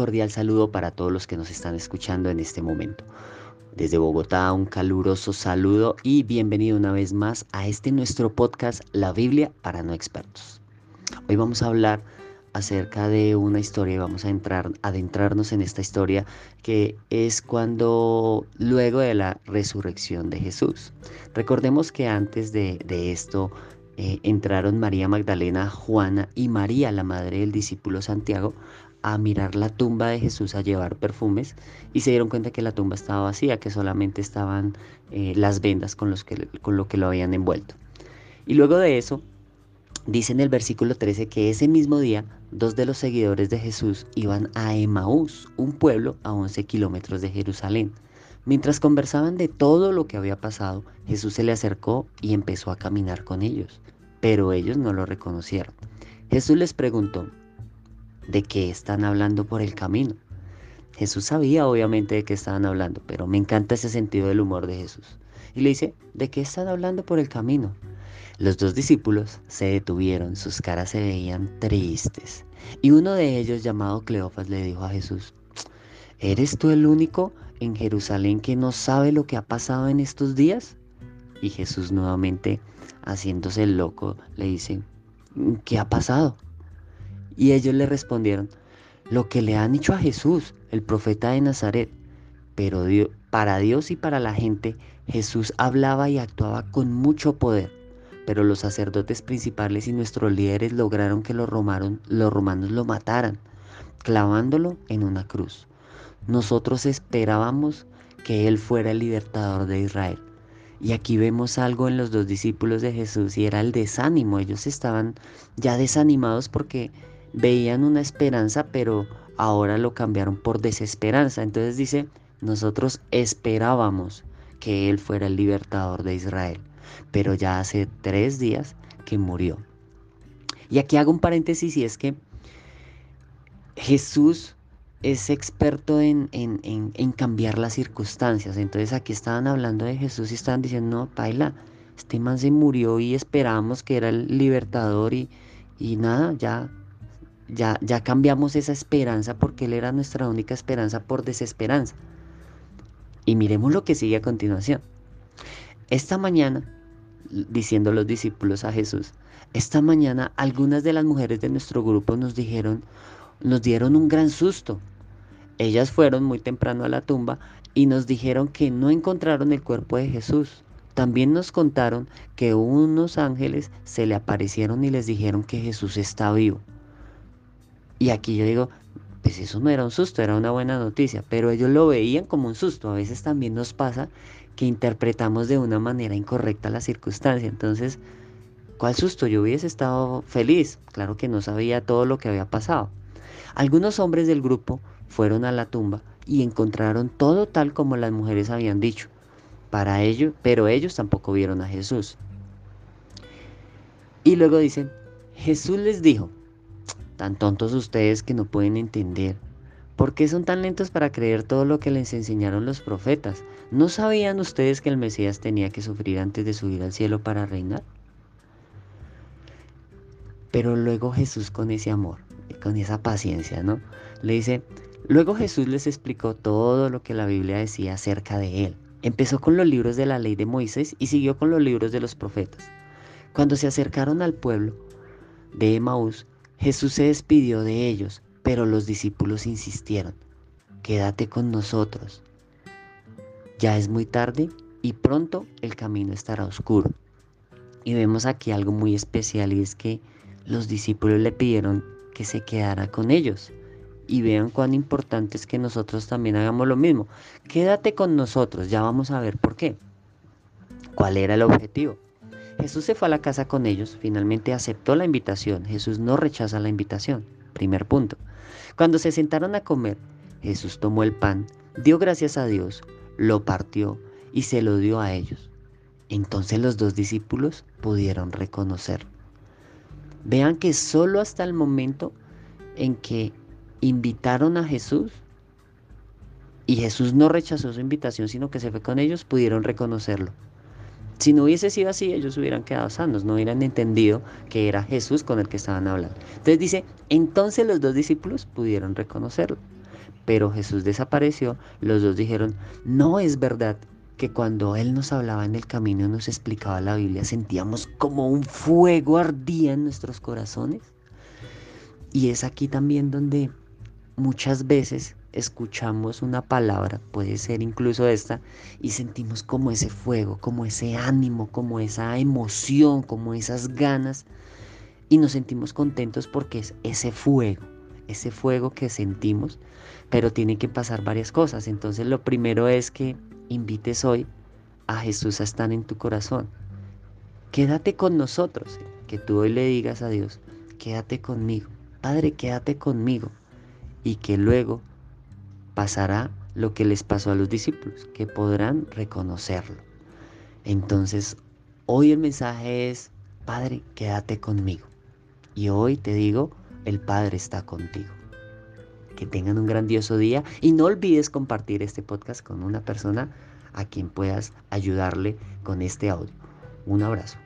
cordial saludo para todos los que nos están escuchando en este momento. Desde Bogotá un caluroso saludo y bienvenido una vez más a este nuestro podcast La Biblia para no expertos. Hoy vamos a hablar acerca de una historia y vamos a entrar, adentrarnos en esta historia que es cuando luego de la resurrección de Jesús. Recordemos que antes de, esto eh, entraron María Magdalena, Juana y María, la madre del discípulo Santiago, a mirar la tumba de Jesús, a llevar perfumes y se dieron cuenta que la tumba estaba vacía, que solamente estaban eh, las vendas con, los que, con lo que lo habían envuelto. Y luego de eso, dice en el versículo 13 que ese mismo día dos de los seguidores de Jesús iban a Emaús, un pueblo a 11 kilómetros de Jerusalén. Mientras conversaban de todo lo que había pasado, Jesús se le acercó y empezó a caminar con ellos, pero ellos no lo reconocieron. Jesús les preguntó, de qué están hablando por el camino. Jesús sabía obviamente de qué estaban hablando, pero me encanta ese sentido del humor de Jesús. Y le dice, ¿de qué están hablando por el camino? Los dos discípulos se detuvieron, sus caras se veían tristes. Y uno de ellos, llamado Cleofas, le dijo a Jesús, ¿eres tú el único en Jerusalén que no sabe lo que ha pasado en estos días? Y Jesús nuevamente, haciéndose loco, le dice, ¿qué ha pasado? Y ellos le respondieron, lo que le han dicho a Jesús, el profeta de Nazaret. Pero para Dios y para la gente, Jesús hablaba y actuaba con mucho poder. Pero los sacerdotes principales y nuestros líderes lograron que los romanos, los romanos lo mataran, clavándolo en una cruz. Nosotros esperábamos que Él fuera el libertador de Israel. Y aquí vemos algo en los dos discípulos de Jesús y era el desánimo. Ellos estaban ya desanimados porque veían una esperanza, pero ahora lo cambiaron por desesperanza. Entonces dice, nosotros esperábamos que Él fuera el libertador de Israel, pero ya hace tres días que murió. Y aquí hago un paréntesis y es que Jesús es experto en, en, cambiar las circunstancias. Entonces aquí estaban hablando de Jesús y estaban diciendo, no, Paila, este man se murió y esperábamos que era el libertador y, y nada, ya ya, cambiamos esa esperanza porque Él era nuestra única esperanza por desesperanza. Y miremos lo que sigue a continuación. Esta mañana, diciendo los discípulos a Jesús, esta mañana algunas de las mujeres de nuestro grupo nos dijeron, nos dieron un gran susto. Ellas fueron muy temprano a la tumba y nos dijeron que no encontraron el cuerpo de Jesús. También nos contaron que unos ángeles se le aparecieron y les dijeron que Jesús está vivo. Y aquí yo digo, pues eso no era un susto, era una buena noticia, pero ellos lo veían como un susto. A veces también nos pasa que interpretamos de una manera incorrecta la circunstancia. Entonces, ¿cuál susto? Yo hubiese estado feliz. Claro que no sabía todo lo que había pasado. Algunos hombres del grupo fueron a la tumba y encontraron todo tal como las mujeres habían dicho. Para ello, pero ellos tampoco vieron a Jesús. Y luego dicen, Jesús les dijo, Tan tontos ustedes que no pueden entender. ¿Por qué son tan lentos para creer todo lo que les enseñaron los profetas? ¿No sabían ustedes que el Mesías tenía que sufrir antes de subir al cielo para reinar? Pero luego Jesús con ese amor, con esa paciencia, ¿no? Le dice, luego Jesús les explicó todo lo que la Biblia decía acerca de él. Empezó con los libros de la ley de Moisés y siguió con los libros de los profetas. Cuando se acercaron al pueblo de Emaús, Jesús se despidió de ellos, pero los discípulos insistieron, quédate con nosotros. Ya es muy tarde y pronto el camino estará oscuro. Y vemos aquí algo muy especial y es que los discípulos le pidieron que se quedara con ellos. Y vean cuán importante es que nosotros también hagamos lo mismo. Quédate con nosotros, ya vamos a ver por qué. ¿Cuál era el objetivo? Jesús se fue a la casa con ellos, finalmente aceptó la invitación. Jesús no rechaza la invitación. Primer punto. Cuando se sentaron a comer, Jesús tomó el pan, dio gracias a Dios, lo partió y se lo dio a ellos. Entonces los dos discípulos pudieron reconocer. Vean que solo hasta el momento en que invitaron a Jesús y Jesús no rechazó su invitación, sino que se fue con ellos, pudieron reconocerlo. Si no hubiese sido así, ellos hubieran quedado sanos, no hubieran entendido que era Jesús con el que estaban hablando. Entonces dice, entonces los dos discípulos pudieron reconocerlo. pero Jesús desapareció, los dos dijeron, no es verdad que cuando Él nos hablaba en el camino, nos explicaba la Biblia, sentíamos como un fuego ardía en nuestros corazones. Y es aquí también donde muchas veces escuchamos una palabra, puede ser incluso esta, y sentimos como ese fuego, como ese ánimo, como esa emoción, como esas ganas, y nos sentimos contentos porque es ese fuego, ese fuego que sentimos, pero tiene que pasar varias cosas. Entonces lo primero es que invites hoy a Jesús a estar en tu corazón. Quédate con nosotros, que tú hoy le digas a Dios, quédate conmigo, Padre, quédate conmigo, y que luego pasará lo que les pasó a los discípulos, que podrán reconocerlo. Entonces, hoy el mensaje es, Padre, quédate conmigo. Y hoy te digo, el Padre está contigo. Que tengan un grandioso día y no olvides compartir este podcast con una persona a quien puedas ayudarle con este audio. Un abrazo.